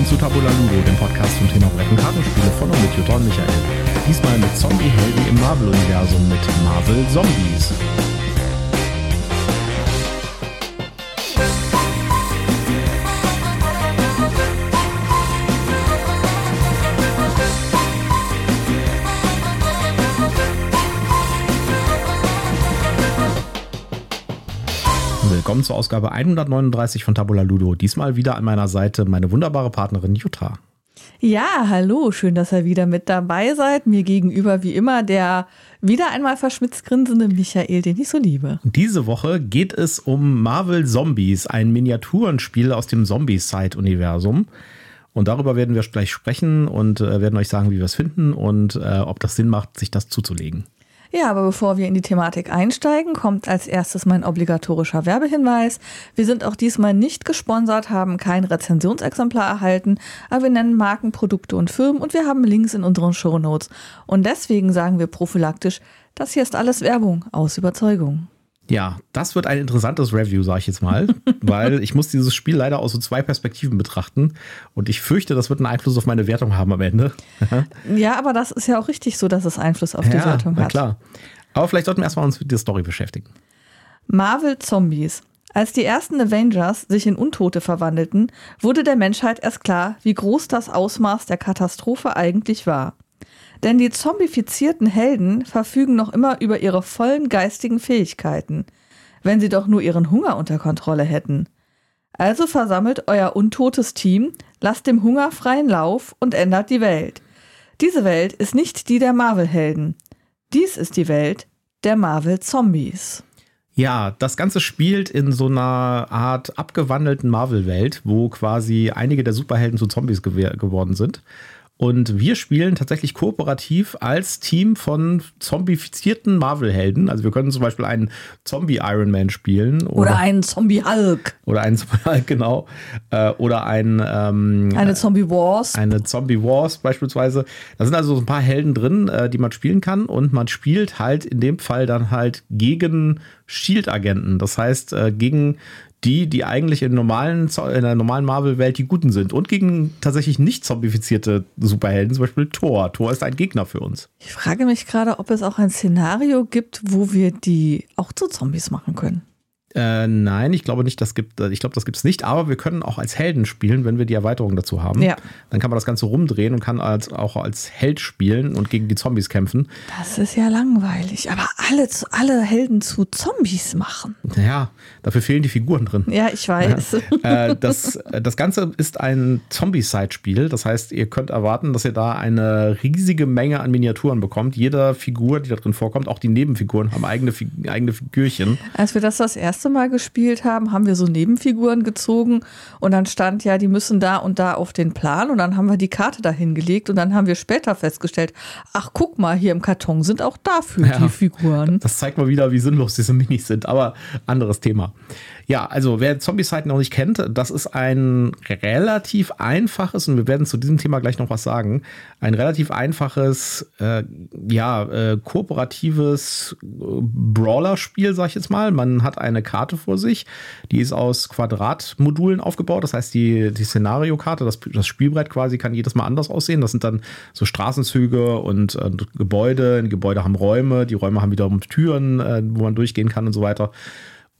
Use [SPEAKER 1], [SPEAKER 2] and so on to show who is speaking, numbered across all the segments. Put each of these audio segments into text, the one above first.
[SPEAKER 1] willkommen zu Tabula Ludo, dem Podcast zum Thema Brett- und Kartenspiele von und mit Jutta und Michael. Diesmal mit Zombie-Helden im Marvel-Universum mit Marvel Zombies. Willkommen zur Ausgabe 139 von Tabula Ludo. Diesmal wieder an meiner Seite meine wunderbare Partnerin Jutta.
[SPEAKER 2] Ja, hallo, schön, dass ihr wieder mit dabei seid. Mir gegenüber wie immer der wieder einmal verschmitzt grinsende Michael, den ich so liebe.
[SPEAKER 1] Diese Woche geht es um Marvel Zombies, ein Miniaturenspiel aus dem Zombie-Side-Universum. Und darüber werden wir gleich sprechen und äh, werden euch sagen, wie wir es finden und äh, ob das Sinn macht, sich das zuzulegen.
[SPEAKER 2] Ja, aber bevor wir in die Thematik einsteigen, kommt als erstes mein obligatorischer Werbehinweis. Wir sind auch diesmal nicht gesponsert, haben kein Rezensionsexemplar erhalten, aber wir nennen Marken, Produkte und Firmen und wir haben Links in unseren Shownotes. Und deswegen sagen wir prophylaktisch, das hier ist alles Werbung aus Überzeugung.
[SPEAKER 1] Ja, das wird ein interessantes Review, sage ich jetzt mal, weil ich muss dieses Spiel leider aus so zwei Perspektiven betrachten und ich fürchte, das wird einen Einfluss auf meine Wertung haben am Ende.
[SPEAKER 2] ja, aber das ist ja auch richtig so, dass es Einfluss auf die
[SPEAKER 1] ja,
[SPEAKER 2] Wertung hat.
[SPEAKER 1] klar. Aber vielleicht sollten wir erstmal uns mit der Story beschäftigen.
[SPEAKER 2] Marvel Zombies. Als die ersten Avengers sich in Untote verwandelten, wurde der Menschheit erst klar, wie groß das Ausmaß der Katastrophe eigentlich war. Denn die zombifizierten Helden verfügen noch immer über ihre vollen geistigen Fähigkeiten, wenn sie doch nur ihren Hunger unter Kontrolle hätten. Also versammelt euer untotes Team, lasst dem Hunger freien Lauf und ändert die Welt. Diese Welt ist nicht die der Marvel-Helden. Dies ist die Welt der Marvel-Zombies.
[SPEAKER 1] Ja, das Ganze spielt in so einer Art abgewandelten Marvel-Welt, wo quasi einige der Superhelden zu Zombies gew geworden sind. Und wir spielen tatsächlich kooperativ als Team von zombifizierten Marvel-Helden. Also wir können zum Beispiel einen Zombie-Iron Man spielen.
[SPEAKER 2] Oder, oder einen Zombie-Hulk.
[SPEAKER 1] Oder einen Zombie-Hulk, genau. Äh, oder ein, ähm,
[SPEAKER 2] eine Zombie-Wars.
[SPEAKER 1] Eine Zombie-Wars beispielsweise. Da sind also so ein paar Helden drin, äh, die man spielen kann. Und man spielt halt in dem Fall dann halt gegen Shield-Agenten. Das heißt, äh, gegen die, die eigentlich in, normalen, in der normalen Marvel-Welt die Guten sind und gegen tatsächlich nicht zombifizierte Superhelden, zum Beispiel Thor. Thor ist ein Gegner für uns.
[SPEAKER 2] Ich frage mich gerade, ob es auch ein Szenario gibt, wo wir die auch zu Zombies machen können.
[SPEAKER 1] Äh, nein, ich glaube nicht, das gibt, ich glaube, das gibt es nicht, aber wir können auch als Helden spielen, wenn wir die Erweiterung dazu haben.
[SPEAKER 2] Ja.
[SPEAKER 1] Dann kann man das Ganze rumdrehen und kann als, auch als Held spielen und gegen die Zombies kämpfen.
[SPEAKER 2] Das ist ja langweilig, aber alle, alle Helden zu Zombies machen.
[SPEAKER 1] Ja, dafür fehlen die Figuren drin.
[SPEAKER 2] Ja, ich weiß.
[SPEAKER 1] Ja. Äh, das, das Ganze ist ein Zombie-Side-Spiel, das heißt, ihr könnt erwarten, dass ihr da eine riesige Menge an Miniaturen bekommt. Jede Figur, die da drin vorkommt, auch die Nebenfiguren haben eigene, eigene Figürchen.
[SPEAKER 2] Als wir das das erste Mal gespielt haben, haben wir so Nebenfiguren gezogen und dann stand ja, die müssen da und da auf den Plan und dann haben wir die Karte dahin gelegt und dann haben wir später festgestellt, ach guck mal, hier im Karton sind auch dafür ja, die Figuren.
[SPEAKER 1] Das zeigt mal wieder, wie sinnlos diese Minis sind, aber anderes Thema. Ja, also wer Zombie-Side noch nicht kennt, das ist ein relativ einfaches, und wir werden zu diesem Thema gleich noch was sagen, ein relativ einfaches, äh, ja, äh, kooperatives Brawler-Spiel, sag ich jetzt mal. Man hat eine Karte vor sich, die ist aus Quadratmodulen aufgebaut, das heißt, die, die Szenariokarte, das, das Spielbrett quasi kann jedes Mal anders aussehen. Das sind dann so Straßenzüge und, und Gebäude. Die Gebäude haben Räume, die Räume haben wiederum Türen, äh, wo man durchgehen kann und so weiter.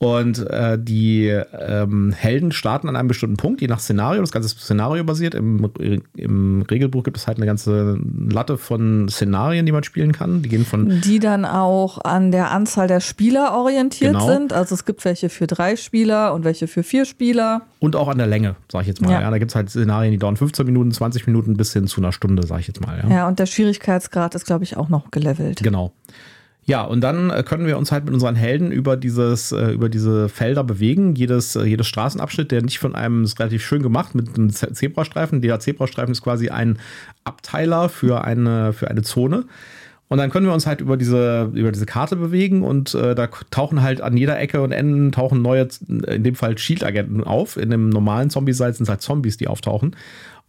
[SPEAKER 1] Und äh, die ähm, Helden starten an einem bestimmten Punkt, je nach Szenario. Das Ganze ist szenariobasiert. Im, Im Regelbuch gibt es halt eine ganze Latte von Szenarien, die man spielen kann. Die gehen von.
[SPEAKER 2] Die dann auch an der Anzahl der Spieler orientiert genau. sind. Also es gibt welche für drei Spieler und welche für vier Spieler.
[SPEAKER 1] Und auch an der Länge, sage ich jetzt mal. Ja. ja da gibt es halt Szenarien, die dauern 15 Minuten, 20 Minuten bis hin zu einer Stunde, sage ich jetzt mal.
[SPEAKER 2] Ja, ja und der Schwierigkeitsgrad ist, glaube ich, auch noch gelevelt.
[SPEAKER 1] Genau. Ja, und dann äh, können wir uns halt mit unseren Helden über dieses, äh, über diese Felder bewegen. Jedes, äh, jedes Straßenabschnitt, der nicht von einem ist relativ schön gemacht mit einem Zebrastreifen. Der Zebrastreifen ist quasi ein Abteiler für eine, für eine Zone. Und dann können wir uns halt über diese, über diese Karte bewegen und äh, da tauchen halt an jeder Ecke und Enden tauchen neue, in dem Fall Shield-Agenten auf. In dem normalen Zombie-Side sind es halt Zombies, die auftauchen.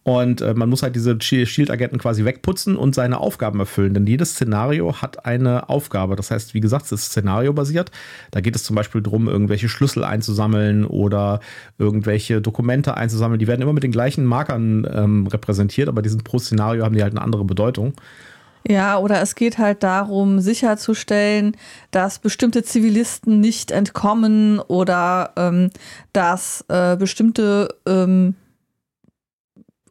[SPEAKER 1] Und äh, man muss halt diese Shield-Agenten quasi wegputzen und seine Aufgaben erfüllen. Denn jedes Szenario hat eine Aufgabe. Das heißt, wie gesagt, es ist szenariobasiert. Da geht es zum Beispiel darum, irgendwelche Schlüssel einzusammeln oder irgendwelche Dokumente einzusammeln. Die werden immer mit den gleichen Markern ähm, repräsentiert, aber die sind pro Szenario haben die halt eine andere Bedeutung.
[SPEAKER 2] Ja, oder es geht halt darum, sicherzustellen, dass bestimmte Zivilisten nicht entkommen oder ähm, dass äh, bestimmte ähm,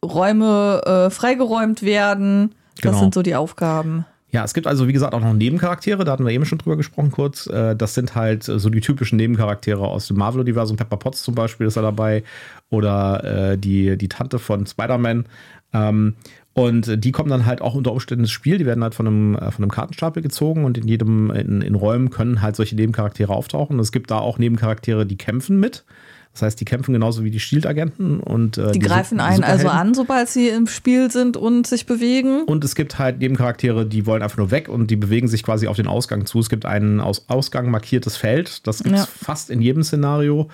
[SPEAKER 2] Räume äh, freigeräumt werden. Das
[SPEAKER 1] Genau.
[SPEAKER 2] sind so die Aufgaben.
[SPEAKER 1] Ja, es gibt also, wie gesagt, auch noch Nebencharaktere, da hatten wir eben schon drüber gesprochen kurz. Äh, Das sind halt äh, so die typischen Nebencharaktere aus dem Marvel-Universum. Pepper Potts zum Beispiel ist da dabei. Oder äh, die, die Tante von Spider-Man. Ähm, und die kommen dann halt auch unter Umständen ins Spiel. Die werden halt von einem, von einem Kartenstapel gezogen und in jedem, in, in Räumen können halt solche Nebencharaktere auftauchen. Es gibt da auch Nebencharaktere, die kämpfen mit. Das heißt, die kämpfen genauso wie die Shield-Agenten und äh,
[SPEAKER 2] Die,
[SPEAKER 1] Su-
[SPEAKER 2] greifen
[SPEAKER 1] die
[SPEAKER 2] einen also an, sobald sie im Spiel sind und sich bewegen.
[SPEAKER 1] Und es gibt halt Nebencharaktere, die wollen einfach nur weg und die bewegen sich quasi auf den Ausgang zu. Es gibt ein aus Ausgang markiertes Feld, das gibt es
[SPEAKER 2] Ja.
[SPEAKER 1] fast in jedem Szenario,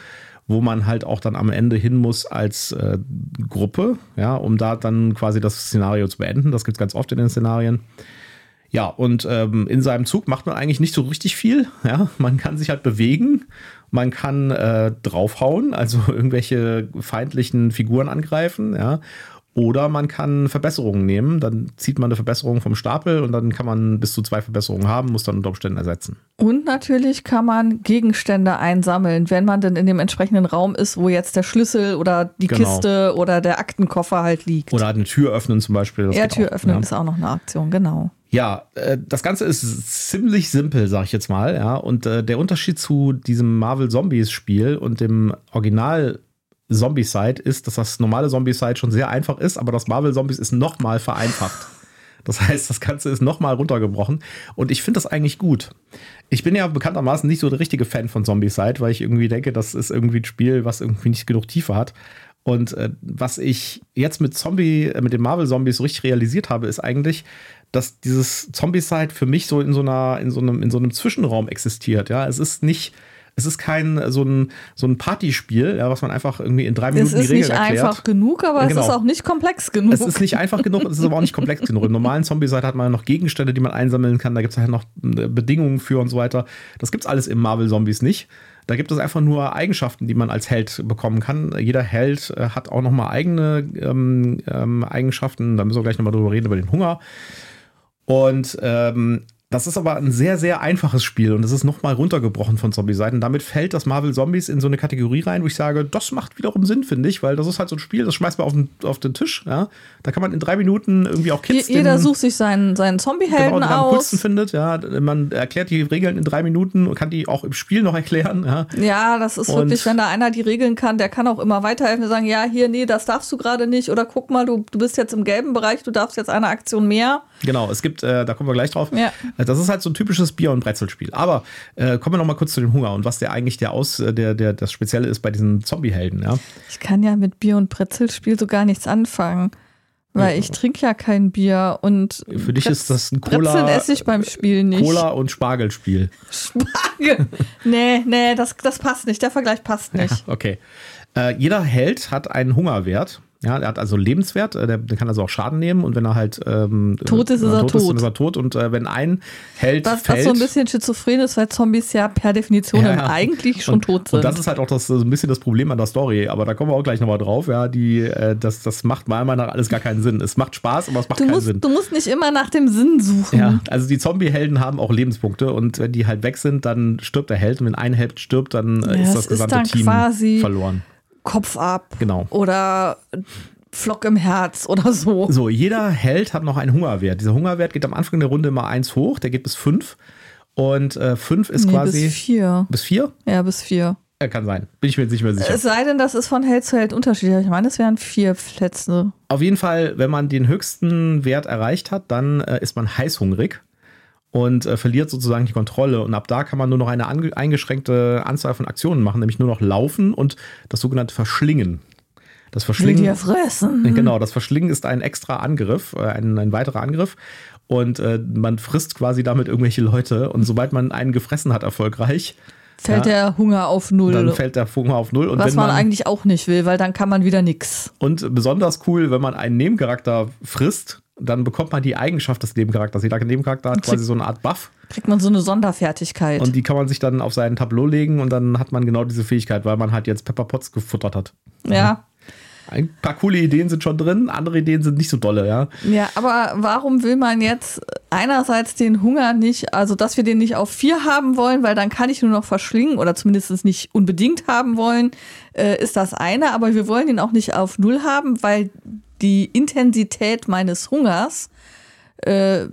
[SPEAKER 1] wo man halt auch dann am Ende hin muss als äh, Gruppe, ja, um da dann quasi das Szenario zu beenden. Das gibt es ganz oft in den Szenarien. Ja, und ähm, in seinem Zug macht man eigentlich nicht so richtig viel. Ja, man kann sich halt bewegen, man kann äh, draufhauen, also irgendwelche feindlichen Figuren angreifen, ja. Oder man kann Verbesserungen nehmen, dann zieht man eine Verbesserung vom Stapel und dann kann man bis zu zwei Verbesserungen haben, muss dann unter Umständen ersetzen.
[SPEAKER 2] Und natürlich kann man Gegenstände einsammeln, wenn man denn in dem entsprechenden Raum ist, wo jetzt der Schlüssel oder die
[SPEAKER 1] Genau.
[SPEAKER 2] Kiste oder der Aktenkoffer halt liegt.
[SPEAKER 1] Oder eine Tür öffnen zum Beispiel. das
[SPEAKER 2] ja, Tür
[SPEAKER 1] auch,
[SPEAKER 2] öffnen
[SPEAKER 1] ja.
[SPEAKER 2] ist auch noch eine Aktion, genau.
[SPEAKER 1] Ja, äh, das Ganze ist ziemlich simpel, sag ich jetzt mal. Ja, und äh, der Unterschied zu diesem Marvel Zombies Spiel und dem Original Zombicide ist, dass das normale Zombicide schon sehr einfach ist, aber das Marvel Zombies ist noch mal vereinfacht. Das heißt, das Ganze ist noch mal runtergebrochen und ich finde das eigentlich gut. Ich bin ja bekanntermaßen nicht so der richtige Fan von Zombicide, weil ich irgendwie denke, das ist irgendwie ein Spiel, was irgendwie nicht genug Tiefe hat. Und äh, was ich jetzt mit Zombie, äh, mit den Marvel Zombies so richtig realisiert habe, ist eigentlich, dass dieses Zombicide für mich so in so einer, in so einem, in so einem Zwischenraum existiert. Ja, es ist nicht, es ist kein so ein, so ein Partyspiel, ja, was man einfach irgendwie in drei
[SPEAKER 2] Es
[SPEAKER 1] Minuten die
[SPEAKER 2] ist
[SPEAKER 1] Regeln
[SPEAKER 2] nicht
[SPEAKER 1] erklärt.
[SPEAKER 2] einfach genug, aber
[SPEAKER 1] Genau.
[SPEAKER 2] es ist auch nicht komplex genug.
[SPEAKER 1] Es ist nicht einfach genug, es ist aber auch nicht komplex genug. Im normalen Zombie-Seite hat man noch Gegenstände, die man einsammeln kann. Da gibt es halt noch äh, Bedingungen für und so weiter. Das gibt es alles im Marvel-Zombies nicht. Da gibt es einfach nur Eigenschaften, die man als Held bekommen kann. Jeder Held äh, hat auch nochmal eigene ähm, ähm, Eigenschaften. Da müssen wir gleich nochmal drüber reden, über den Hunger. Und ähm, das ist aber ein sehr, sehr einfaches Spiel und es ist nochmal runtergebrochen von Zombie-Seiten. Damit fällt das Marvel Zombies in so eine Kategorie rein, wo ich sage, das macht wiederum Sinn, finde ich, weil das ist halt so ein Spiel, das schmeißt man auf den, auf den Tisch. Ja? Da kann man in drei Minuten irgendwie auch Kids
[SPEAKER 2] Je- Jeder
[SPEAKER 1] den,
[SPEAKER 2] sucht sich seinen, seinen
[SPEAKER 1] genau,
[SPEAKER 2] Zombie-Helden
[SPEAKER 1] den am
[SPEAKER 2] aus.
[SPEAKER 1] coolsten findet. Ja? Man erklärt die Regeln in drei Minuten und kann die auch im Spiel noch erklären. Ja?
[SPEAKER 2] Ja, das ist
[SPEAKER 1] Und-
[SPEAKER 2] wirklich, wenn da einer die Regeln kann, der kann auch immer weiterhelfen und sagen, ja, hier, nee, das darfst du gerade nicht. Oder guck mal, du, du bist jetzt im gelben Bereich, du darfst jetzt eine Aktion mehr.
[SPEAKER 1] Genau, es gibt, äh, da kommen wir gleich drauf.
[SPEAKER 2] Ja.
[SPEAKER 1] Äh, Das ist halt so ein typisches Bier- und Brezelspiel. Aber äh, kommen wir noch mal kurz zu dem Hunger und was der eigentlich der aus, äh, der, der das Spezielle ist bei diesen Zombie-Helden, ja.
[SPEAKER 2] Ich kann ja mit Bier- und Brezelspiel so gar nichts anfangen. Weil ich trinke ja kein Bier und
[SPEAKER 1] Für dich ist das ein
[SPEAKER 2] Brezeln
[SPEAKER 1] Cola,
[SPEAKER 2] esse ich beim Spiel nicht.
[SPEAKER 1] Cola und Spargelspiel.
[SPEAKER 2] Spargel. nee, nee, das, das passt nicht. Der Vergleich passt nicht.
[SPEAKER 1] Okay. Äh, jeder Held hat einen Hungerwert. Ja, er hat also Lebenswert, äh, der, der kann also auch Schaden nehmen und wenn er halt ähm,
[SPEAKER 2] Tot ist, ist er
[SPEAKER 1] Ist,
[SPEAKER 2] tot.
[SPEAKER 1] dann ist er tot und äh, wenn ein Held
[SPEAKER 2] Was,
[SPEAKER 1] fällt,
[SPEAKER 2] was so ein bisschen schizophren ist, weil Zombies ja per Definition
[SPEAKER 1] Ja,
[SPEAKER 2] eigentlich schon
[SPEAKER 1] und,
[SPEAKER 2] tot sind.
[SPEAKER 1] Und das ist halt auch das, so ein bisschen das Problem an der Story, aber da kommen wir auch gleich nochmal drauf. Ja, die, äh, das, das macht meiner Meinung nach alles gar keinen Sinn. Es macht Spaß, aber es macht
[SPEAKER 2] du,
[SPEAKER 1] keinen
[SPEAKER 2] musst,
[SPEAKER 1] Sinn.
[SPEAKER 2] du musst nicht immer nach dem Sinn suchen.
[SPEAKER 1] Ja, also die Zombie-Helden haben auch Lebenspunkte und wenn die halt weg sind, dann stirbt der Held und wenn ein Held stirbt, dann äh,
[SPEAKER 2] Ja,
[SPEAKER 1] ist das
[SPEAKER 2] ist
[SPEAKER 1] gesamte
[SPEAKER 2] dann
[SPEAKER 1] Team
[SPEAKER 2] quasi-
[SPEAKER 1] verloren.
[SPEAKER 2] Kopf ab.
[SPEAKER 1] Genau.
[SPEAKER 2] Oder Flock im Herz oder so.
[SPEAKER 1] So, jeder Held hat noch einen Hungerwert. Dieser Hungerwert geht am Anfang der Runde immer eins hoch, der geht bis fünf. Und äh, fünf ist
[SPEAKER 2] Nee,
[SPEAKER 1] quasi.
[SPEAKER 2] bis vier.
[SPEAKER 1] bis vier?
[SPEAKER 2] Ja, bis vier.
[SPEAKER 1] Ja, kann sein. Bin ich mir jetzt nicht mehr sicher.
[SPEAKER 2] Es sei denn, das ist von Held zu Held unterschiedlich. Ich meine, es wären vier Plätze.
[SPEAKER 1] Auf jeden Fall, wenn man den höchsten Wert erreicht hat, dann äh, ist man heißhungrig und äh, verliert sozusagen die Kontrolle. Und ab da kann man nur noch eine eingeschränkte Anzahl von Aktionen machen, nämlich nur noch laufen und das sogenannte Verschlingen. Das
[SPEAKER 2] Will
[SPEAKER 1] Verschlingen.
[SPEAKER 2] dir fressen.
[SPEAKER 1] Genau, das Verschlingen ist ein extra Angriff, äh, ein, ein weiterer Angriff. Und äh, man frisst quasi damit irgendwelche Leute. Und sobald man einen gefressen hat, erfolgreich,
[SPEAKER 2] fällt
[SPEAKER 1] Ja.
[SPEAKER 2] der Hunger auf null.
[SPEAKER 1] Dann fällt der Hunger auf null. Und
[SPEAKER 2] was
[SPEAKER 1] wenn
[SPEAKER 2] man,
[SPEAKER 1] man,
[SPEAKER 2] eigentlich auch nicht will, weil dann kann man wieder nix.
[SPEAKER 1] und besonders cool, wenn man einen Nebencharakter frisst, dann bekommt man die Eigenschaft des Nebencharakters. Jeder Nebencharakter hat quasi so eine Art Buff
[SPEAKER 2] Kriegt man so eine Sonderfertigkeit.
[SPEAKER 1] und die kann man sich dann auf sein Tableau legen und dann hat man genau diese Fähigkeit, weil man halt jetzt Pepper Potts gefuttert hat.
[SPEAKER 2] ja.
[SPEAKER 1] Ein paar coole Ideen sind schon drin, andere Ideen sind nicht so dolle, ja.
[SPEAKER 2] Ja, aber warum will man jetzt einerseits den Hunger nicht, also dass wir den nicht auf vier haben wollen, weil dann kann ich nur noch verschlingen oder zumindest nicht unbedingt haben wollen, äh, ist das eine, aber wir wollen ihn auch nicht auf null haben, weil die Intensität meines Hungers äh,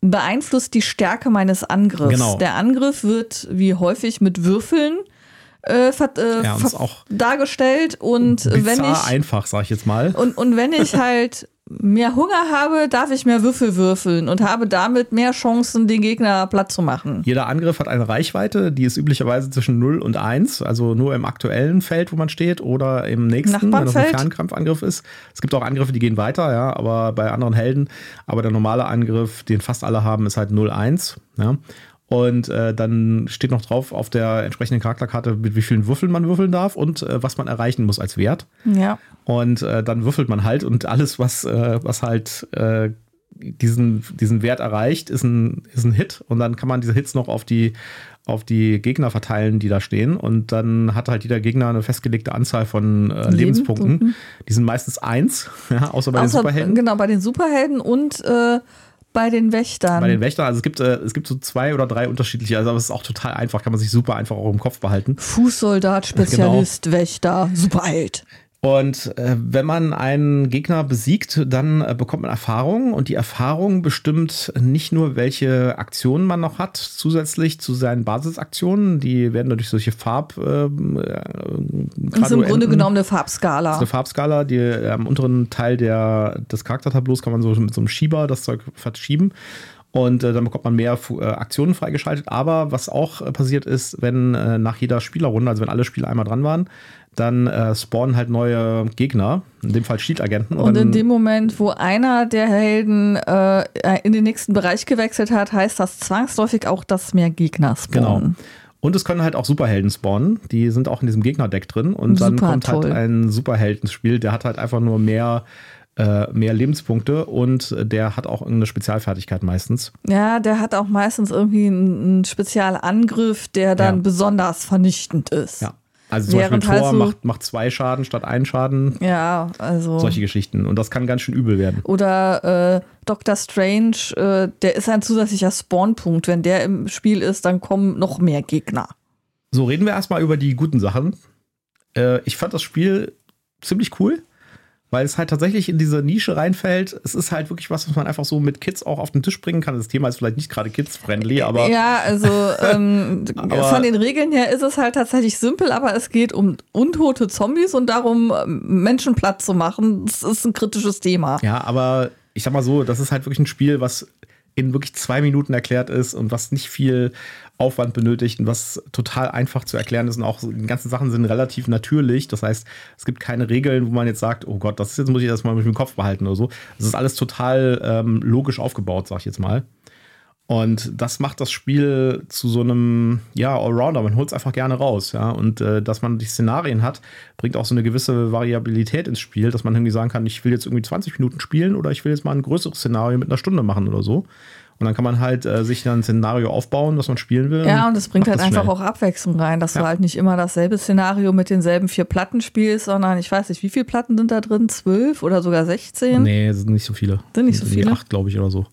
[SPEAKER 2] beeinflusst die Stärke meines Angriffs.
[SPEAKER 1] Genau.
[SPEAKER 2] Der Angriff wird wie häufig mit Würfeln äh, äh,
[SPEAKER 1] Ja,
[SPEAKER 2] dargestellt und wenn
[SPEAKER 1] Bizarr
[SPEAKER 2] ich
[SPEAKER 1] einfach, sag ich jetzt mal.
[SPEAKER 2] und, und wenn ich halt mehr Hunger habe, darf ich mehr Würfel würfeln und habe damit mehr Chancen, den Gegner platt zu machen.
[SPEAKER 1] Jeder Angriff hat eine Reichweite, die ist üblicherweise zwischen 0 und 1, also nur im aktuellen Feld, wo man steht, oder im nächsten, wenn das ein. Fernkampfangriff ist. Es gibt auch Angriffe, die gehen weiter, ja, aber bei anderen Helden. Aber der normale Angriff, den fast alle haben, ist halt 0-1. Ja. Und äh, dann steht noch drauf auf der entsprechenden Charakterkarte, mit wie vielen Würfeln man würfeln darf und äh, was man erreichen muss als Wert.
[SPEAKER 2] Ja.
[SPEAKER 1] Und äh, dann würfelt man halt und alles, was, äh, was halt äh, diesen, diesen Wert erreicht, ist ein, ist ein Hit. Und dann kann man diese Hits noch auf die, auf die Gegner verteilen, die da stehen. Und dann hat halt jeder Gegner eine festgelegte Anzahl von äh, Lebenspunkten. Die sind meistens eins, ja, außer bei den
[SPEAKER 2] Außer,
[SPEAKER 1] Superhelden.
[SPEAKER 2] Genau, bei den Superhelden und äh, bei den Wächtern.
[SPEAKER 1] Bei den Wächtern, also es gibt, äh, es gibt so zwei oder drei unterschiedliche, also aber es ist auch total einfach, kann man sich super einfach auch im Kopf behalten.
[SPEAKER 2] Fußsoldat, Spezialist, Wächter, Superheld.
[SPEAKER 1] Und äh, wenn man einen Gegner besiegt, dann äh, bekommt man Erfahrung und die Erfahrung bestimmt nicht nur, welche Aktionen man noch hat, zusätzlich zu seinen Basisaktionen. Die werden durch solche Farb. ähm, Äh,
[SPEAKER 2] ist im Grunde genommen eine Farbskala.
[SPEAKER 1] eine Farbskala, die äh, am unteren Teil der, des Charaktertableaus kann man so mit so einem Schieber das Zeug verschieben. Und äh, dann bekommt man mehr äh, Aktionen freigeschaltet. Aber was auch äh, passiert ist, wenn äh, nach jeder Spielerrunde, also wenn alle Spieler einmal dran waren, dann äh, spawnen halt neue Gegner, in dem Fall Shield-Agenten.
[SPEAKER 2] Und
[SPEAKER 1] dann,
[SPEAKER 2] in dem Moment, wo einer der Helden äh, in den nächsten Bereich gewechselt hat, heißt das zwangsläufig auch, dass mehr Gegner
[SPEAKER 1] Genau.
[SPEAKER 2] spawnen.
[SPEAKER 1] Und es können halt auch Superhelden spawnen. Die sind auch in diesem Gegnerdeck drin. Und dann
[SPEAKER 2] Super
[SPEAKER 1] kommt
[SPEAKER 2] toll.
[SPEAKER 1] halt ein Superheld ins Spiel. Der hat halt einfach nur mehr, äh, mehr Lebenspunkte und der hat auch eine Spezialfertigkeit meistens.
[SPEAKER 2] Ja, der hat auch meistens irgendwie einen, Spezialangriff, der dann
[SPEAKER 1] Ja.
[SPEAKER 2] besonders vernichtend ist.
[SPEAKER 1] Ja. Also zum
[SPEAKER 2] Während
[SPEAKER 1] Beispiel
[SPEAKER 2] halt
[SPEAKER 1] Thor
[SPEAKER 2] so-
[SPEAKER 1] macht, macht zwei Schaden statt einen Schaden.
[SPEAKER 2] Ja, also.
[SPEAKER 1] Solche Geschichten. Und das kann ganz schön übel werden.
[SPEAKER 2] Oder äh, Doctor Strange, äh, der ist ein zusätzlicher Spawnpunkt. Wenn der im Spiel ist, dann kommen noch mehr Gegner.
[SPEAKER 1] So, reden wir erstmal über die guten Sachen. Äh, ich fand das Spiel ziemlich cool, weil es halt tatsächlich in diese Nische reinfällt. Es ist halt wirklich was, was man einfach so mit Kids auch auf den Tisch bringen kann. Das Thema ist vielleicht nicht gerade kids-friendly, aber
[SPEAKER 2] ja, also ähm,
[SPEAKER 1] Aber-
[SPEAKER 2] von den Regeln her ist es halt tatsächlich simpel, aber es geht um untote Zombies und darum, ähm, Menschen platt zu machen. Das ist ein kritisches Thema.
[SPEAKER 1] Ja, aber ich sag mal so, das ist halt wirklich ein Spiel, was in wirklich zwei Minuten erklärt ist und was nicht viel Aufwand benötigt und was total einfach zu erklären ist und auch die ganzen Sachen sind relativ natürlich. Das heißt, es gibt keine Regeln, wo man jetzt sagt, oh Gott, das ist jetzt muss ich das mal mit dem Kopf behalten oder so. Das ist alles total ähm, logisch aufgebaut, sag ich jetzt mal. Und das macht das Spiel zu so einem, ja, Allrounder. Man holt es einfach gerne raus, ja. Und äh, dass man die Szenarien hat, bringt auch so eine gewisse Variabilität ins Spiel, dass man irgendwie sagen kann, ich will jetzt irgendwie 20 Minuten spielen oder ich will jetzt mal ein größeres Szenario mit einer Stunde machen oder so. Und dann kann man halt äh, sich dann ein Szenario aufbauen, was man spielen will.
[SPEAKER 2] Ja, und es bringt halt
[SPEAKER 1] das
[SPEAKER 2] einfach
[SPEAKER 1] schnell.
[SPEAKER 2] auch Abwechslung rein, dass
[SPEAKER 1] Ja.
[SPEAKER 2] du halt nicht immer dasselbe Szenario mit denselben vier Platten spielst, sondern ich weiß nicht, wie viele Platten sind da drin? Zwölf oder sogar 16?
[SPEAKER 1] Nee, es sind nicht so viele.
[SPEAKER 2] Sind nicht so viele?
[SPEAKER 1] Acht, glaube ich, oder so.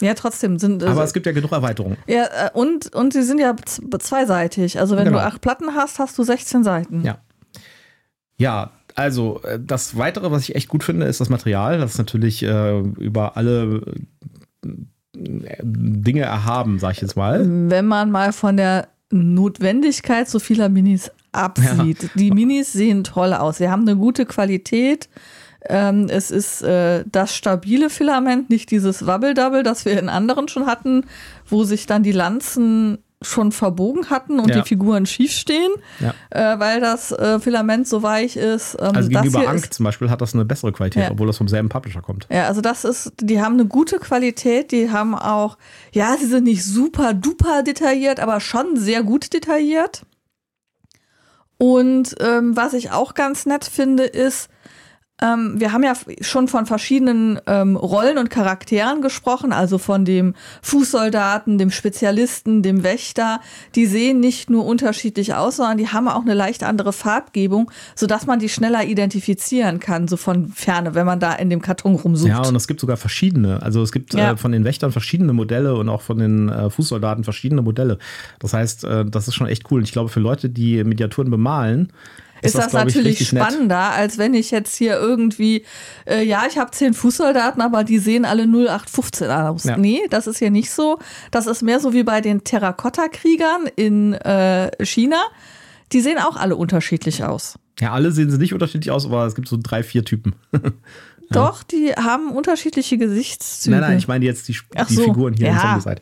[SPEAKER 2] Ja, trotzdem sind
[SPEAKER 1] Aber es gibt ja genug Erweiterungen.
[SPEAKER 2] ja, äh, und, und sie sind ja zweiseitig. Also wenn
[SPEAKER 1] Genau.
[SPEAKER 2] du acht Platten hast, hast du 16 Seiten.
[SPEAKER 1] Ja. Ja, also äh, das Weitere, was ich echt gut finde, ist das Material. Das ist natürlich äh, über alle äh, Dinge erhaben, sag ich jetzt mal.
[SPEAKER 2] Wenn man mal von der Notwendigkeit so vieler Minis absieht. Die Minis sehen toll aus. Sie haben eine gute Qualität. Ähm, es ist äh, das stabile Filament, nicht dieses Wabbeldouble, das wir in anderen schon hatten, wo sich dann die Lanzen schon verbogen hatten und
[SPEAKER 1] Ja.
[SPEAKER 2] die Figuren schief stehen,
[SPEAKER 1] Ja.
[SPEAKER 2] äh, weil das äh, Filament so weich ist. Ähm,
[SPEAKER 1] Also
[SPEAKER 2] das
[SPEAKER 1] gegenüber Ank
[SPEAKER 2] ist,
[SPEAKER 1] zum Beispiel hat das eine bessere Qualität,
[SPEAKER 2] Ja.
[SPEAKER 1] obwohl das vom selben Publisher kommt.
[SPEAKER 2] Ja, also das ist, die haben eine gute Qualität, die haben auch, ja, sie sind nicht super duper detailliert, aber schon sehr gut detailliert. Und ähm, was ich auch ganz nett finde, ist, ähm, wir haben ja schon von verschiedenen ähm, Rollen und Charakteren gesprochen, also von dem Fußsoldaten, dem Spezialisten, dem Wächter. Die sehen nicht nur unterschiedlich aus, sondern die haben auch eine leicht andere Farbgebung, sodass man die schneller identifizieren kann, so von ferne, wenn man da in dem Karton rumsucht.
[SPEAKER 1] Ja, und es gibt sogar verschiedene. Also es gibt ja. äh, von den Wächtern verschiedene Modelle und auch von den äh, Fußsoldaten verschiedene Modelle. Das heißt, äh, das ist schon echt cool. Und ich glaube, für Leute, die Miniaturen bemalen,
[SPEAKER 2] ist, das, das natürlich spannender, nett. als wenn ich jetzt hier irgendwie, äh, ja, ich habe zehn Fußsoldaten, aber die sehen alle 0815 aus. Ja. Nee, das ist hier nicht so. Das ist mehr so wie bei den Terrakotta-Kriegern in äh, China. Die sehen auch alle unterschiedlich aus.
[SPEAKER 1] Ja, alle sehen sie nicht unterschiedlich aus, aber es gibt so drei, vier Typen.
[SPEAKER 2] Doch, die haben unterschiedliche Gesichtszüge.
[SPEAKER 1] Nein, nein, ich meine jetzt die, die so. Figuren hier ja. in Zombie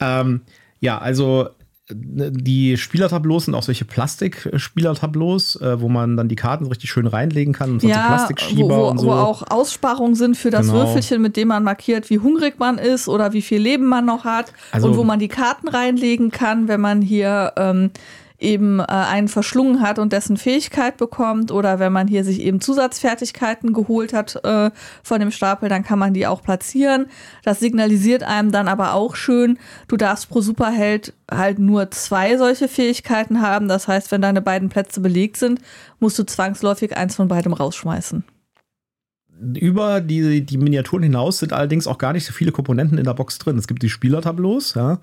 [SPEAKER 1] ähm, Ja, also die Spielertableaus sind auch solche Plastik-Spielertableaus, äh, wo man dann die Karten so richtig schön reinlegen kann. Und
[SPEAKER 2] ja, so Plastikschieber wo, wo, und so. wo auch Aussparungen sind für das genau. Würfelchen, mit dem man markiert, wie hungrig man ist oder wie viel Leben man noch hat. Also, und wo man die Karten reinlegen kann, wenn man hier ähm, eben äh, einen verschlungen hat und dessen Fähigkeit bekommt oder wenn man hier sich eben Zusatzfertigkeiten geholt hat äh, von dem Stapel, dann kann man die auch platzieren. Das signalisiert einem dann aber auch schön, du darfst pro Superheld halt nur zwei solche Fähigkeiten haben. Das heißt, wenn deine beiden Plätze belegt sind, musst du zwangsläufig eins von beidem rausschmeißen.
[SPEAKER 1] Über die, die Miniaturen hinaus sind allerdings auch gar nicht so viele Komponenten in der Box drin. Es gibt die Spielertableaus, ja.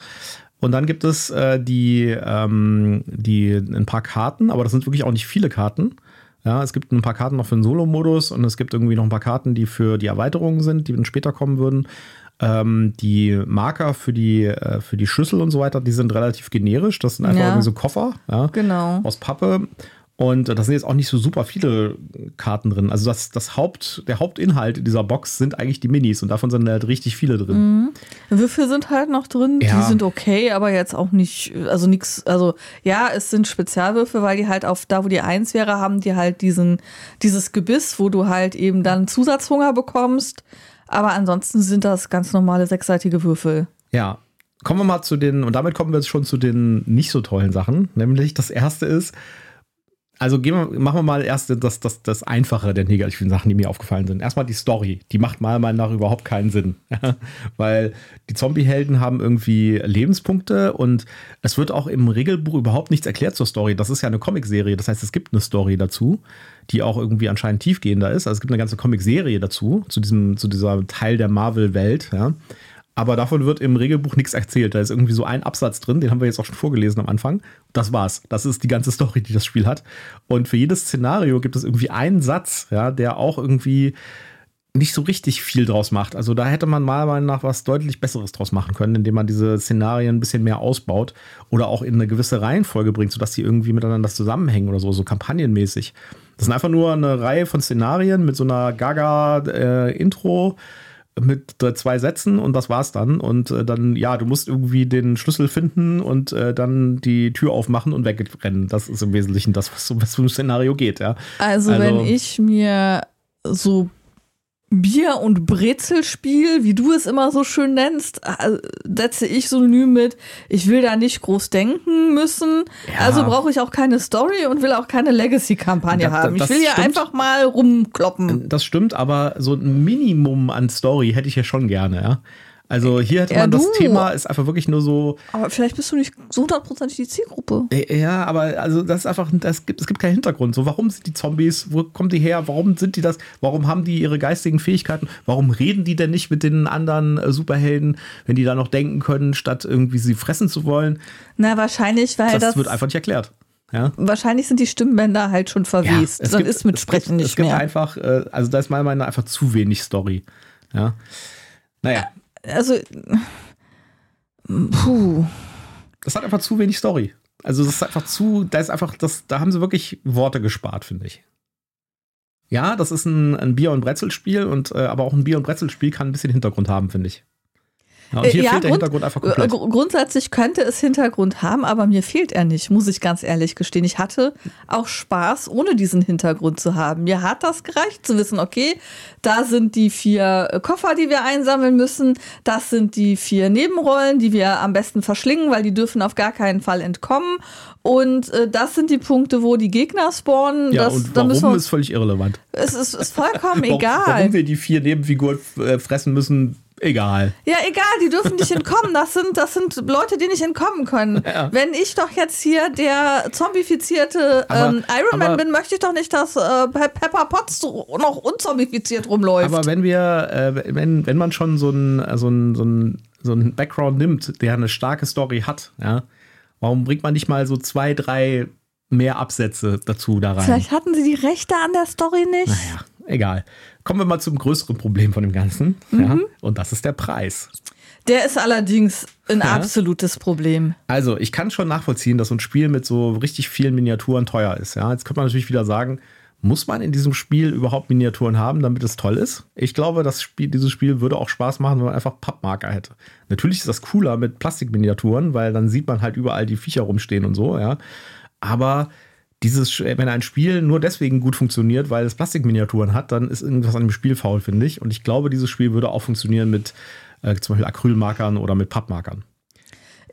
[SPEAKER 1] Und dann gibt es äh, die, ähm, die ein paar Karten, aber das sind wirklich auch nicht viele Karten. Ja, es gibt ein paar Karten noch für den Solo-Modus und es gibt irgendwie noch ein paar Karten, die für die Erweiterungen sind, die dann später kommen würden. Ähm, die Marker für die, äh, für die Schlüssel und so weiter, die sind relativ generisch. Das sind einfach ja. irgendwie so Koffer ja,
[SPEAKER 2] genau.
[SPEAKER 1] aus Pappe. Und da sind jetzt auch nicht so super viele Karten drin. Also das, das Haupt, der Hauptinhalt dieser Box sind eigentlich die Minis und davon sind halt richtig viele drin. Mhm.
[SPEAKER 2] Würfel sind halt noch drin, ja. die sind okay, aber jetzt auch nicht, also nichts, also ja, es sind Spezialwürfel, weil die halt auf da, wo die Eins wäre, haben die halt diesen, dieses Gebiss, wo du halt eben dann Zusatzhunger bekommst. Aber ansonsten sind das ganz normale sechsseitige Würfel.
[SPEAKER 1] Ja, kommen wir mal zu den, und damit kommen wir jetzt schon zu den nicht so tollen Sachen. Nämlich das erste ist, also gehen wir, machen wir mal erst das, das, das Einfache der negativen Sachen, die mir aufgefallen sind. Erstmal die Story. Die macht meiner Meinung nach überhaupt keinen Sinn. Weil die Zombie-Helden haben irgendwie Lebenspunkte und es wird auch im Regelbuch überhaupt nichts erklärt zur Story. Das ist ja eine Comicserie. Das heißt, es gibt eine Story dazu, die auch irgendwie anscheinend tiefgehender ist. Also es gibt eine ganze Comicserie dazu, zu diesem, zu dieser Teil der Marvel-Welt, ja. Aber davon wird im Regelbuch nichts erzählt. Da ist irgendwie so ein Absatz drin, den haben wir jetzt auch schon vorgelesen am Anfang. Das war's. Das ist die ganze Story, die das Spiel hat. Und für jedes Szenario gibt es irgendwie einen Satz, ja, der auch irgendwie nicht so richtig viel draus macht. Also da hätte man mal nach was deutlich Besseres draus machen können, indem man diese Szenarien ein bisschen mehr ausbaut oder auch in eine gewisse Reihenfolge bringt, sodass die irgendwie miteinander zusammenhängen oder so, so kampagnenmäßig. Das sind einfach nur eine Reihe von Szenarien mit so einer Gaga-Intro. Äh, mit zwei Sätzen und das war's dann. Und äh, dann, ja, du musst irgendwie den Schlüssel finden und äh, dann die Tür aufmachen und wegrennen. Das ist im Wesentlichen das, was, was für ein Szenario geht, ja.
[SPEAKER 2] Also, also wenn ich mir so Bier- und Brezelspiel, wie du es immer so schön nennst, äh, setze ich synonym mit, ich will da nicht groß denken müssen. Ja. Also brauche ich auch keine Story und will auch keine Legacy-Kampagne haben. Ich will ja einfach mal rumkloppen.
[SPEAKER 1] Das stimmt, aber so ein Minimum an Story hätte ich ja schon gerne, ja. Also hier hätte ja, man das du. Thema ist einfach wirklich nur so.
[SPEAKER 2] Aber vielleicht bist du nicht so hundertprozentig die Zielgruppe.
[SPEAKER 1] Ja, aber also das ist einfach, das gibt, es gibt keinen Hintergrund. So, warum sind die Zombies? Wo kommen die her? Warum sind die das? Warum haben die ihre geistigen Fähigkeiten? Warum reden die denn nicht mit den anderen äh, Superhelden, wenn die da noch denken können, statt irgendwie sie fressen zu wollen?
[SPEAKER 2] Na, wahrscheinlich, weil das.
[SPEAKER 1] Das wird einfach nicht erklärt. Ja?
[SPEAKER 2] Wahrscheinlich sind die Stimmbänder halt schon verwest. Ja, Dann gibt, ist mit Sprechen
[SPEAKER 1] gibt,
[SPEAKER 2] nicht mehr.
[SPEAKER 1] Es gibt einfach, äh, also da ist meiner Meinung nach einfach zu wenig Story. Ja. Naja
[SPEAKER 2] also, puh.
[SPEAKER 1] Das hat einfach zu wenig Story. Also, das ist einfach zu, da ist einfach, das, da haben sie wirklich Worte gespart, finde ich. Ja, das ist ein, ein Bier- und Brezelspiel, und, äh, aber auch ein Bier- und Brezelspiel kann ein bisschen Hintergrund haben, finde ich. Ja, und hier
[SPEAKER 2] Ja,
[SPEAKER 1] fehlt der
[SPEAKER 2] Grund-
[SPEAKER 1] Hintergrund einfach
[SPEAKER 2] Äh,
[SPEAKER 1] komplett.
[SPEAKER 2] gr- Grundsätzlich könnte es Hintergrund haben, aber mir fehlt er nicht, muss ich ganz ehrlich gestehen. Ich hatte auch Spaß, ohne diesen Hintergrund zu haben. Mir hat das gereicht zu wissen, okay, da sind die vier äh, Koffer, die wir einsammeln müssen. Das sind die vier Nebenrollen, die wir am besten verschlingen, weil die dürfen auf gar keinen Fall entkommen. Und äh, das sind die Punkte, wo die Gegner spawnen.
[SPEAKER 1] Ja,
[SPEAKER 2] das,
[SPEAKER 1] und warum
[SPEAKER 2] wir,
[SPEAKER 1] ist völlig irrelevant.
[SPEAKER 2] es ist, ist vollkommen egal.
[SPEAKER 1] Warum wir die vier Nebenfiguren äh, fressen müssen, egal.
[SPEAKER 2] Ja, egal, die dürfen nicht entkommen. Das sind, das sind Leute, die nicht entkommen können.
[SPEAKER 1] Ja.
[SPEAKER 2] Wenn ich doch jetzt hier der zombifizierte ähm, Iron Man
[SPEAKER 1] aber-
[SPEAKER 2] bin, möchte ich doch nicht, dass äh, Pe- Pepper Potts noch unzombifiziert rumläuft.
[SPEAKER 1] Aber wenn wir, äh, wenn, wenn man schon so einen so ein, so ein, so ein Background nimmt, der eine starke Story hat, ja, warum bringt man nicht mal so zwei, drei mehr Absätze dazu da rein?
[SPEAKER 2] Vielleicht hatten sie die Rechte an der Story nicht.
[SPEAKER 1] Naja, egal. Kommen wir mal zum größeren Problem von dem Ganzen.
[SPEAKER 2] Mhm.
[SPEAKER 1] Ja, und das ist der Preis.
[SPEAKER 2] Der ist allerdings ein
[SPEAKER 1] Ja.
[SPEAKER 2] absolutes Problem.
[SPEAKER 1] Also, ich kann schon nachvollziehen, dass so ein Spiel mit so richtig vielen Miniaturen teuer ist. Ja, jetzt könnte man natürlich wieder sagen, muss man in diesem Spiel überhaupt Miniaturen haben, damit es toll ist? Ich glaube, das Spiel, dieses Spiel würde auch Spaß machen, wenn man einfach Pappmarker hätte. Natürlich ist das cooler mit Plastikminiaturen, weil dann sieht man halt überall die Viecher rumstehen und so, ja. Aber dieses, wenn ein Spiel nur deswegen gut funktioniert, weil es Plastikminiaturen hat, dann ist irgendwas an dem Spiel faul, finde ich. Und ich glaube, dieses Spiel würde auch funktionieren mit äh, zum Beispiel Acrylmarkern oder mit Pappmarkern.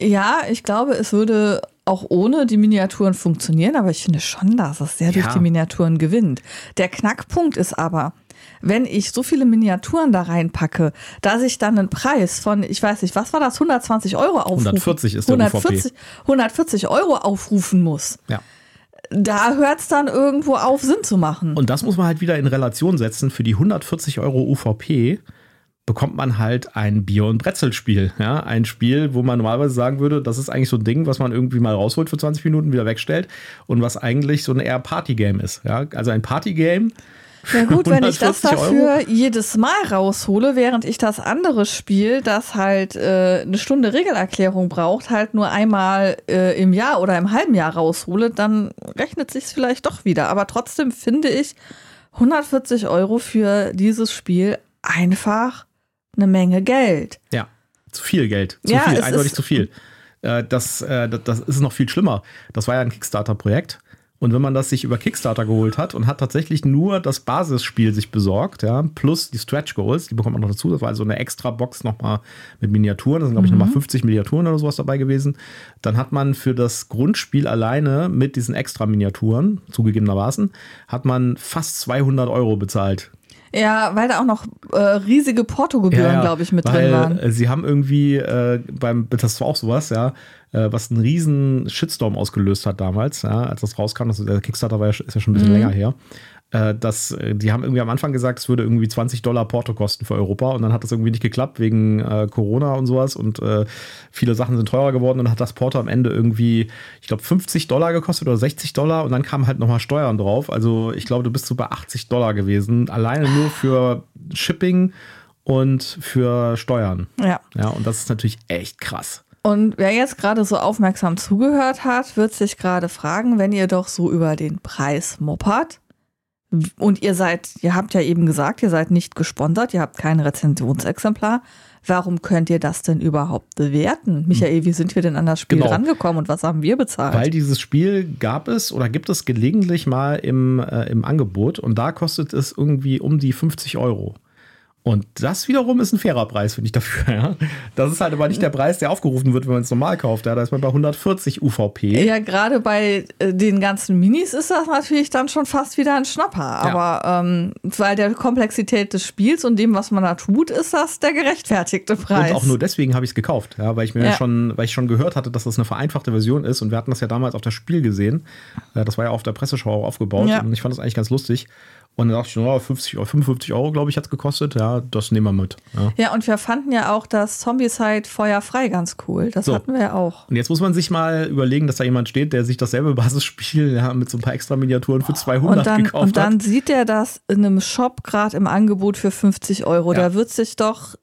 [SPEAKER 2] Ja, ich glaube, es würde auch ohne die Miniaturen funktionieren, aber ich finde schon, dass es sehr durch
[SPEAKER 1] Ja.
[SPEAKER 2] die Miniaturen gewinnt. Der Knackpunkt ist aber, wenn ich so viele Miniaturen da reinpacke, dass ich dann einen Preis von, ich weiß nicht, was war das, 120 Euro aufrufen
[SPEAKER 1] 140 ist der
[SPEAKER 2] 140, 140 Euro aufrufen muss.
[SPEAKER 1] Ja.
[SPEAKER 2] Da hört es dann irgendwo auf, Sinn zu machen.
[SPEAKER 1] Und das muss man halt wieder in Relation setzen. Für die 140 Euro UVP bekommt man halt ein Bier- und Brezelspiel. Ja, ein Spiel, wo man normalerweise sagen würde, das ist eigentlich so ein Ding, was man irgendwie mal rausholt für 20 Minuten, wieder wegstellt und was eigentlich so ein eher Partygame ist. Ja, also ein Partygame.
[SPEAKER 2] Ja gut, wenn ich das
[SPEAKER 1] 140
[SPEAKER 2] dafür jedes Mal raushole, während ich das andere Spiel, das halt äh, eine Stunde Regelerklärung braucht, halt nur einmal äh, im Jahr oder im halben Jahr raushole, dann rechnet sich's vielleicht doch wieder. Aber trotzdem finde ich 140 Euro für dieses Spiel einfach eine Menge Geld.
[SPEAKER 1] Ja, zu viel Geld. Zu
[SPEAKER 2] Ja,
[SPEAKER 1] viel, eindeutig zu viel. Äh, Das, äh, das, das ist noch viel schlimmer. Das war ja ein Kickstarter-Projekt. Und wenn man das sich über Kickstarter geholt hat und hat tatsächlich nur das Basisspiel sich besorgt, ja, plus die Stretch Goals, die bekommt man noch dazu. Das war also eine extra Box nochmal mit Miniaturen. Da sind, glaube ich, nochmal 50 Miniaturen oder sowas dabei gewesen. Dann hat man für das Grundspiel alleine mit diesen extra Miniaturen, zugegebenermaßen, hat man fast 200 Euro bezahlt.
[SPEAKER 2] Ja, weil da auch noch äh, riesige Portogebühren, glaube ich, mit drin waren.
[SPEAKER 1] äh, Sie haben irgendwie äh, beim, das war auch sowas, ja, äh, was einen riesen Shitstorm ausgelöst hat damals, ja, als das rauskam. Das, der Kickstarter war ja, ist ja schon ein bisschen
[SPEAKER 2] Mhm.
[SPEAKER 1] länger her. Äh, dass, äh, die haben irgendwie am Anfang gesagt, es würde irgendwie 20 Dollar Porto kosten für Europa und dann hat das irgendwie nicht geklappt wegen äh, Corona und sowas und äh, viele Sachen sind teurer geworden und dann hat das Porto am Ende irgendwie, ich glaube, 50 Dollar gekostet oder 60 Dollar und dann kamen halt nochmal Steuern drauf. Also ich glaube, du bist so bei 80 Dollar gewesen, alleine nur für Shipping und für Steuern.
[SPEAKER 2] Ja.
[SPEAKER 1] Ja, und das ist natürlich echt krass.
[SPEAKER 2] Und wer jetzt gerade so aufmerksam zugehört hat, wird sich gerade fragen, wenn ihr doch so über den Preis moppert und ihr seid, ihr habt ja eben gesagt, ihr seid nicht gesponsert, ihr habt kein Rezensionsexemplar. Warum könnt ihr das denn überhaupt bewerten? Michael, wie sind wir denn an das Spiel
[SPEAKER 1] Genau.
[SPEAKER 2] rangekommen und was haben wir bezahlt?
[SPEAKER 1] Weil dieses Spiel gab es oder gibt es gelegentlich mal im, äh, im Angebot und da kostet es irgendwie um die 50 Euro. Und das wiederum ist ein fairer Preis, finde ich dafür. Ja? Das ist halt aber nicht der Preis, der aufgerufen wird, wenn man es normal kauft. Ja? Da ist man bei 140 UVP.
[SPEAKER 2] ja, gerade bei äh, den ganzen Minis ist das natürlich dann schon fast wieder ein Schnapper. Aber ähm, weil der Komplexität des Spiels und dem, was man da tut, ist das der gerechtfertigte Preis.
[SPEAKER 1] Und auch nur deswegen habe ich es gekauft, ja, weil ich mir
[SPEAKER 2] Ja.
[SPEAKER 1] schon, weil ich schon gehört hatte, dass das eine vereinfachte Version ist. Und wir hatten das ja damals auf das Spiel gesehen. Äh, Das war ja auf der Presseschau aufgebaut.
[SPEAKER 2] Ja.
[SPEAKER 1] Und ich fand das eigentlich ganz lustig. Und dann dachte ich, oh, 50 Euro, 55 Euro, glaube ich, hat es gekostet. Ja, das nehmen wir mit. Ja.
[SPEAKER 2] Ja, und wir fanden ja auch das Zombie-Side feuerfrei ganz cool. Das
[SPEAKER 1] So.
[SPEAKER 2] hatten wir ja auch.
[SPEAKER 1] Und jetzt muss man sich mal überlegen, dass da jemand steht, der sich dasselbe Basisspiel ja, mit so ein paar extra Miniaturen für 200
[SPEAKER 2] Und dann,
[SPEAKER 1] gekauft
[SPEAKER 2] und dann
[SPEAKER 1] hat.
[SPEAKER 2] sieht er das in einem Shop gerade im Angebot für 50 Euro.
[SPEAKER 1] Ja.
[SPEAKER 2] Da wird sich doch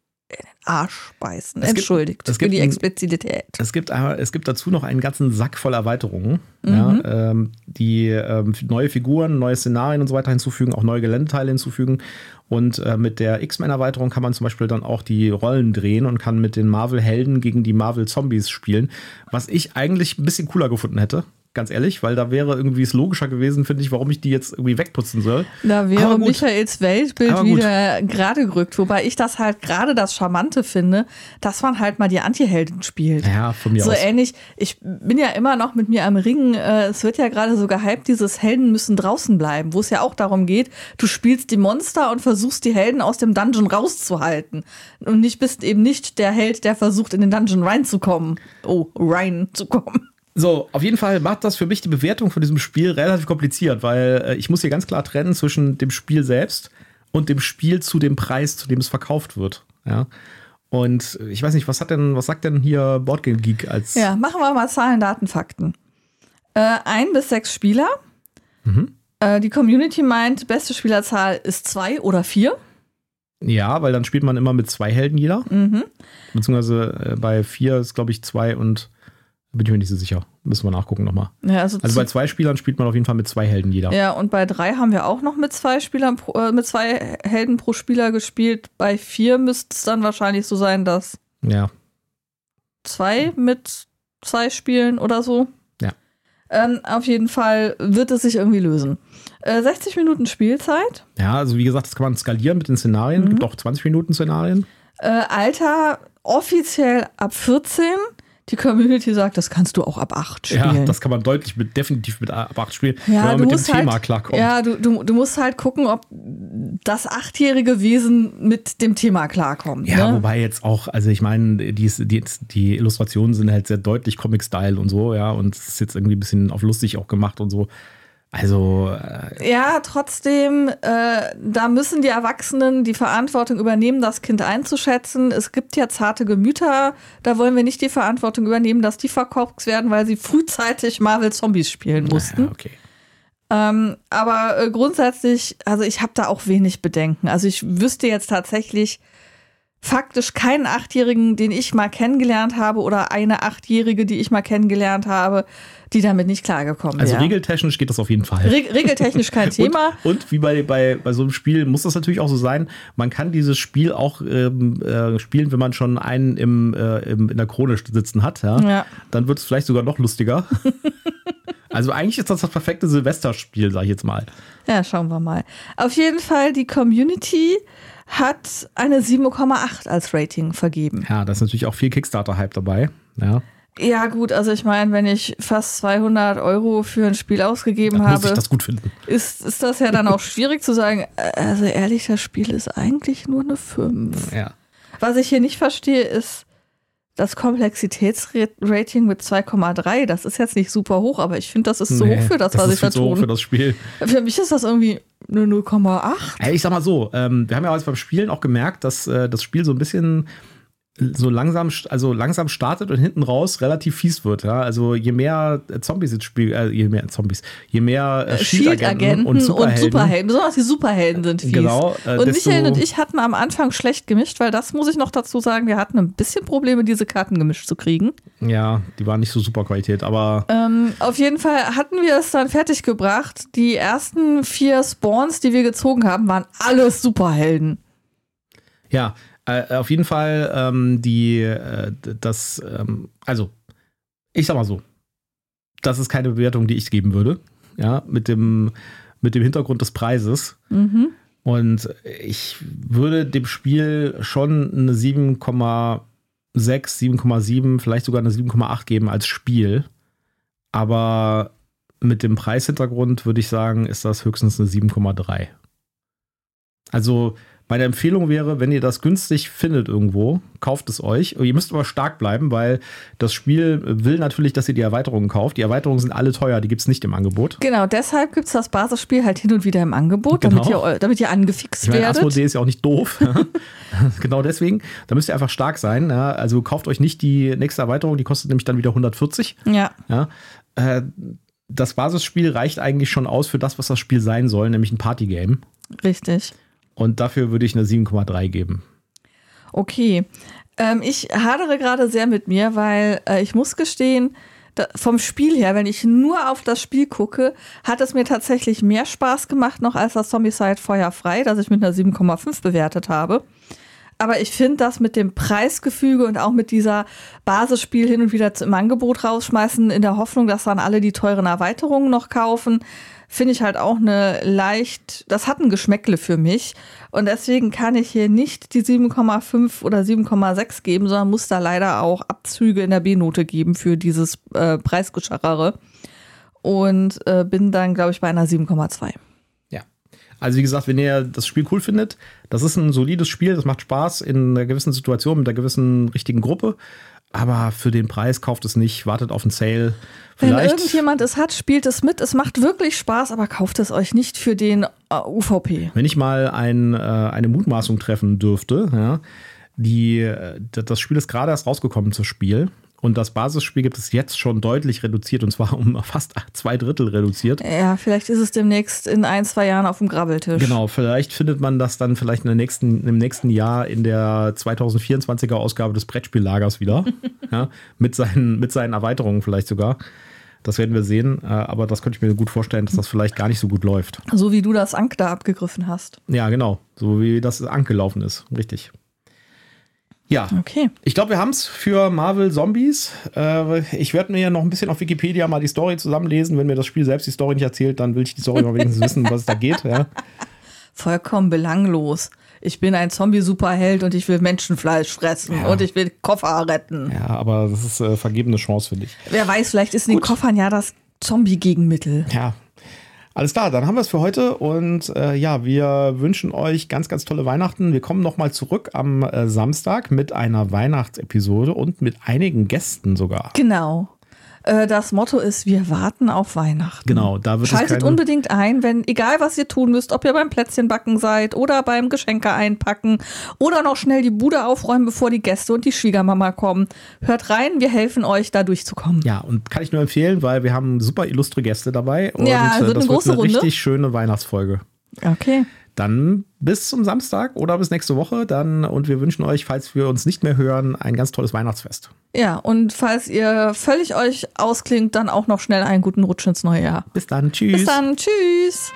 [SPEAKER 2] Arsch beißen.
[SPEAKER 1] Es gibt-
[SPEAKER 2] Entschuldigt
[SPEAKER 1] es
[SPEAKER 2] für
[SPEAKER 1] gibt
[SPEAKER 2] die Explizität.
[SPEAKER 1] Es gibt, es gibt dazu noch einen ganzen Sack voll Erweiterungen,
[SPEAKER 2] Mhm.
[SPEAKER 1] ja, ähm, die ähm, neue Figuren, neue Szenarien und so weiter hinzufügen, auch neue Geländeteile hinzufügen. Und äh, mit der X-Men-Erweiterung kann man zum Beispiel dann auch die Rollen drehen und kann mit den Marvel-Helden gegen die Marvel-Zombies spielen, was ich eigentlich ein bisschen cooler gefunden hätte. Ganz ehrlich, weil da wäre irgendwie es logischer gewesen, finde ich, warum ich die jetzt irgendwie wegputzen soll.
[SPEAKER 2] Da wäre. Michaels Weltbild wieder gerade gerückt, wobei ich das halt gerade das Charmante finde, dass man halt mal die Anti-Helden spielt.
[SPEAKER 1] Ja, von mir
[SPEAKER 2] so
[SPEAKER 1] aus.
[SPEAKER 2] ähnlich, ich bin ja immer noch mit mir am Ringen. Äh, es wird ja gerade so gehypt, dieses Helden müssen draußen bleiben, wo es ja auch darum geht, du spielst die Monster und versuchst die Helden aus dem Dungeon rauszuhalten. Und nicht bist eben nicht der Held, der versucht, in den Dungeon reinzukommen. Oh, reinzukommen.
[SPEAKER 1] So, auf jeden Fall macht das für mich die Bewertung von diesem Spiel relativ kompliziert, weil äh, ich muss hier ganz klar trennen zwischen dem Spiel selbst und dem Spiel zu dem Preis, zu dem es verkauft wird. Ja. Und ich weiß nicht, was hat denn, was sagt denn hier Boardgame Geek als
[SPEAKER 2] Ja, machen wir mal Zahlen, Daten, Fakten. Äh, ein bis sechs Spieler.
[SPEAKER 1] Mhm.
[SPEAKER 2] Äh, die Community meint, beste Spielerzahl ist zwei oder vier.
[SPEAKER 1] Ja, weil dann spielt man immer mit zwei Helden jeder.
[SPEAKER 2] Mhm.
[SPEAKER 1] Beziehungsweise äh, bei vier ist, glaube ich, zwei und bin ich mir nicht so sicher. Müssen wir nachgucken nochmal.
[SPEAKER 2] Ja, also,
[SPEAKER 1] Also bei zwei Spielern spielt man auf jeden Fall mit zwei Helden jeder.
[SPEAKER 2] ja, und bei drei haben wir auch noch mit zwei Spielern, pro, äh, mit zwei Helden pro Spieler gespielt. Bei vier müsste es dann wahrscheinlich so sein, dass
[SPEAKER 1] Ja.
[SPEAKER 2] zwei mit zwei Spielen oder so.
[SPEAKER 1] Ja.
[SPEAKER 2] Ähm, auf jeden Fall wird es sich irgendwie lösen. Äh, 60 Minuten Spielzeit.
[SPEAKER 1] Ja, also wie gesagt, das kann man skalieren mit den Szenarien.
[SPEAKER 2] Mhm.
[SPEAKER 1] Gibt auch 20 Minuten Szenarien.
[SPEAKER 2] Äh, Alter offiziell ab 14. Die Community sagt, das kannst du auch ab 8 spielen.
[SPEAKER 1] Ja, das kann man deutlich mit, definitiv mit ab 8 spielen,
[SPEAKER 2] Ja,
[SPEAKER 1] wenn man mit dem
[SPEAKER 2] musst
[SPEAKER 1] Thema
[SPEAKER 2] halt,
[SPEAKER 1] klarkommt.
[SPEAKER 2] Ja, du, du, du musst halt gucken, ob das achtjährige Wesen mit dem Thema klarkommt.
[SPEAKER 1] Ja,
[SPEAKER 2] ne?
[SPEAKER 1] wobei jetzt auch, also ich meine, die, die, die Illustrationen sind halt sehr deutlich Comic-Style und so, ja, und es ist jetzt irgendwie ein bisschen auf lustig auch gemacht und so. Also, äh,
[SPEAKER 2] Ja, trotzdem, äh, da müssen die Erwachsenen die Verantwortung übernehmen, das Kind einzuschätzen. Es gibt ja zarte Gemüter, da wollen wir nicht die Verantwortung übernehmen, dass die verkorkst werden, weil sie frühzeitig Marvel Zombies spielen mussten.
[SPEAKER 1] ja, okay.
[SPEAKER 2] Ähm, aber äh, grundsätzlich, also ich habe da auch wenig Bedenken. Also ich wüsste jetzt tatsächlich faktisch keinen Achtjährigen, den ich mal kennengelernt habe oder eine Achtjährige, die ich mal kennengelernt habe, die damit nicht klargekommen
[SPEAKER 1] Also
[SPEAKER 2] wäre.
[SPEAKER 1] regeltechnisch geht das auf jeden Fall.
[SPEAKER 2] Reg regeltechnisch kein Thema.
[SPEAKER 1] Und, und wie bei, bei, bei so einem Spiel muss das natürlich auch so sein, man kann dieses Spiel auch ähm, äh, spielen, wenn man schon einen im, äh, im, in der Krone sitzen hat. Ja?
[SPEAKER 2] Ja.
[SPEAKER 1] Dann wird es vielleicht sogar noch lustiger. also eigentlich ist das das perfekte Silvesterspiel, sag ich jetzt mal.
[SPEAKER 2] Ja, schauen wir mal. Auf jeden Fall, die Community hat eine 7,8 als Rating vergeben.
[SPEAKER 1] Ja, da ist natürlich auch viel Kickstarter-Hype dabei. Ja.
[SPEAKER 2] Ja, gut, also ich meine, wenn ich fast 200 Euro für ein Spiel ausgegeben
[SPEAKER 1] Dann muss ich
[SPEAKER 2] habe,
[SPEAKER 1] das gut finden.
[SPEAKER 2] ist, ist das ja dann auch schwierig zu sagen, äh, also ehrlich, das Spiel ist eigentlich nur eine 5.
[SPEAKER 1] Ja.
[SPEAKER 2] Was ich hier nicht verstehe, ist das Komplexitätsrating mit 2,3. Das ist jetzt nicht super hoch, aber ich finde, das ist zu
[SPEAKER 1] Nee,
[SPEAKER 2] hoch für das, was
[SPEAKER 1] ist
[SPEAKER 2] ich da
[SPEAKER 1] hoch für das Spiel.
[SPEAKER 2] Für mich ist das irgendwie eine 0,8.
[SPEAKER 1] Ey, ich sag mal so, ähm, wir haben ja jetzt beim Spielen auch gemerkt, dass äh, das Spiel so ein bisschen so langsam, also langsam startet und hinten raus relativ fies wird. Ja? Also je mehr äh, Zombies ins Spiel, äh, je mehr Zombies, je mehr äh,
[SPEAKER 2] Shield-Agenten und Superhelden.
[SPEAKER 1] Superhelden.
[SPEAKER 2] Besonders die Superhelden sind fies.
[SPEAKER 1] Genau, äh,
[SPEAKER 2] und Michael und ich hatten am Anfang schlecht gemischt, weil das muss ich noch dazu sagen, wir hatten ein bisschen Probleme, diese Karten gemischt zu kriegen.
[SPEAKER 1] Ja, die waren nicht so super Qualität, aber
[SPEAKER 2] Ähm, auf jeden Fall hatten wir es dann fertig gebracht. Die ersten vier Spawns, die wir gezogen haben, waren alles Superhelden.
[SPEAKER 1] Ja, äh, auf jeden Fall ähm, die, äh, das, ähm, also, ich sag mal so, das ist keine Bewertung, die ich geben würde, ja, mit dem, mit dem Hintergrund des Preises.
[SPEAKER 2] Mhm.
[SPEAKER 1] Und ich würde dem Spiel schon eine 7,6, 7,7, vielleicht sogar eine 7,8 geben als Spiel. Aber mit dem Preishintergrund würde ich sagen, ist das höchstens eine 7,3. Also meine Empfehlung wäre, wenn ihr das günstig findet irgendwo, kauft es euch. Ihr müsst aber stark bleiben, weil das Spiel will natürlich, dass ihr die Erweiterungen kauft. Die Erweiterungen sind alle teuer, die gibt es nicht im Angebot.
[SPEAKER 2] Genau, deshalb gibt es das Basisspiel halt hin und wieder im Angebot,
[SPEAKER 1] Genau.
[SPEAKER 2] damit, ihr, damit ihr angefixt
[SPEAKER 1] Ich meine,
[SPEAKER 2] werdet.
[SPEAKER 1] Asmodee ist ja auch nicht doof. genau deswegen. Da müsst ihr einfach stark sein. Also kauft euch nicht die nächste Erweiterung, die kostet nämlich dann wieder 140.
[SPEAKER 2] Ja,
[SPEAKER 1] Ja? Äh, das Basisspiel reicht eigentlich schon aus für das, was das Spiel sein soll, nämlich ein Partygame.
[SPEAKER 2] richtig.
[SPEAKER 1] Und dafür würde ich eine 7,3 geben.
[SPEAKER 2] Okay. Ähm, ich hadere gerade sehr mit mir, weil äh, ich muss gestehen, da, vom Spiel her, wenn ich nur auf das Spiel gucke, hat es mir tatsächlich mehr Spaß gemacht noch als das Zombicide Feuer frei, das ich mit einer 7,5 bewertet habe. Aber ich finde das mit dem Preisgefüge und auch mit dieser Basisspiel hin und wieder im Angebot rausschmeißen, in der Hoffnung, dass dann alle die teuren Erweiterungen noch kaufen, finde ich halt auch eine leicht, das hat ein Geschmäckle für mich. Und deswegen kann ich hier nicht die 7,5 oder 7,6 geben, sondern muss da leider auch Abzüge in der B-Note geben für dieses äh, Preisgescharre. Und äh, bin dann, glaube ich, bei einer 7,2.
[SPEAKER 1] Also wie gesagt, wenn ihr das Spiel cool findet, das ist ein solides Spiel, das macht Spaß in einer gewissen Situation mit einer gewissen richtigen Gruppe. Aber für den Preis kauft es nicht, wartet auf einen Sale.
[SPEAKER 2] Vielleicht. Wenn irgendjemand es hat, spielt es mit. Es macht wirklich Spaß, aber kauft es euch nicht für den äh, UVP.
[SPEAKER 1] Wenn ich mal ein, äh, eine Mutmaßung treffen dürfte, ja, die, äh, das Spiel ist gerade erst rausgekommen, das Spiel. Und das Basisspiel gibt es jetzt schon deutlich reduziert und zwar um fast zwei Drittel reduziert.
[SPEAKER 2] Ja, vielleicht ist es demnächst in ein, zwei Jahren auf dem Grabbeltisch.
[SPEAKER 1] Genau, vielleicht findet man das dann vielleicht in der nächsten, im nächsten Jahr in der 2024er Ausgabe des Brettspiellagers wieder. ja, mit, seinen, mit seinen Erweiterungen vielleicht sogar. Das werden wir sehen, äh, aber das könnte ich mir gut vorstellen, dass das vielleicht gar nicht so gut läuft.
[SPEAKER 2] So wie du das Ank da abgegriffen hast.
[SPEAKER 1] Ja, genau. So wie das Ank gelaufen ist. Richtig. Ja, okay. Ich glaube, wir haben es für Marvel Zombies. Äh, ich werde mir ja noch ein bisschen auf Wikipedia mal die Story zusammenlesen. Wenn mir das Spiel selbst die Story nicht erzählt, dann will ich die Story mal wenigstens wissen, was es da geht. Ja.
[SPEAKER 2] Vollkommen belanglos. Ich bin ein Zombie-Superheld und ich will Menschenfleisch fressen ja. und ich will Koffer retten.
[SPEAKER 1] Ja, aber das ist äh, vergebene Chance, finde ich.
[SPEAKER 2] Wer weiß, vielleicht ist in Gut. den Koffern ja das Zombie-Gegenmittel.
[SPEAKER 1] Ja, alles klar, dann haben wir es für heute und äh, ja, wir wünschen euch ganz, ganz tolle Weihnachten. Wir kommen nochmal zurück am äh, Samstag mit einer Weihnachtsepisode und mit einigen Gästen sogar.
[SPEAKER 2] Genau. Äh, das Motto ist, wir warten auf Weihnachten.
[SPEAKER 1] Genau, da wird
[SPEAKER 2] Schaltet unbedingt ein, wenn, egal was ihr tun müsst, ob ihr beim Plätzchenbacken seid oder beim Geschenke einpacken oder noch schnell die Bude aufräumen, bevor die Gäste und die Schwiegermama kommen. Hört rein, wir helfen euch, da durchzukommen.
[SPEAKER 1] Ja, und kann ich nur empfehlen, weil wir haben super illustre Gäste dabei und
[SPEAKER 2] ja,
[SPEAKER 1] also
[SPEAKER 2] das
[SPEAKER 1] wird
[SPEAKER 2] eine
[SPEAKER 1] Runde. richtig schöne Weihnachtsfolge.
[SPEAKER 2] Okay.
[SPEAKER 1] Dann bis zum Samstag oder bis nächste Woche dann und wir wünschen euch, falls wir uns nicht mehr hören, ein ganz tolles Weihnachtsfest.
[SPEAKER 2] Ja, und falls ihr völlig euch ausklingt, dann auch noch schnell einen guten Rutsch ins neue Jahr.
[SPEAKER 1] Bis dann, tschüss.
[SPEAKER 2] Bis dann, tschüss.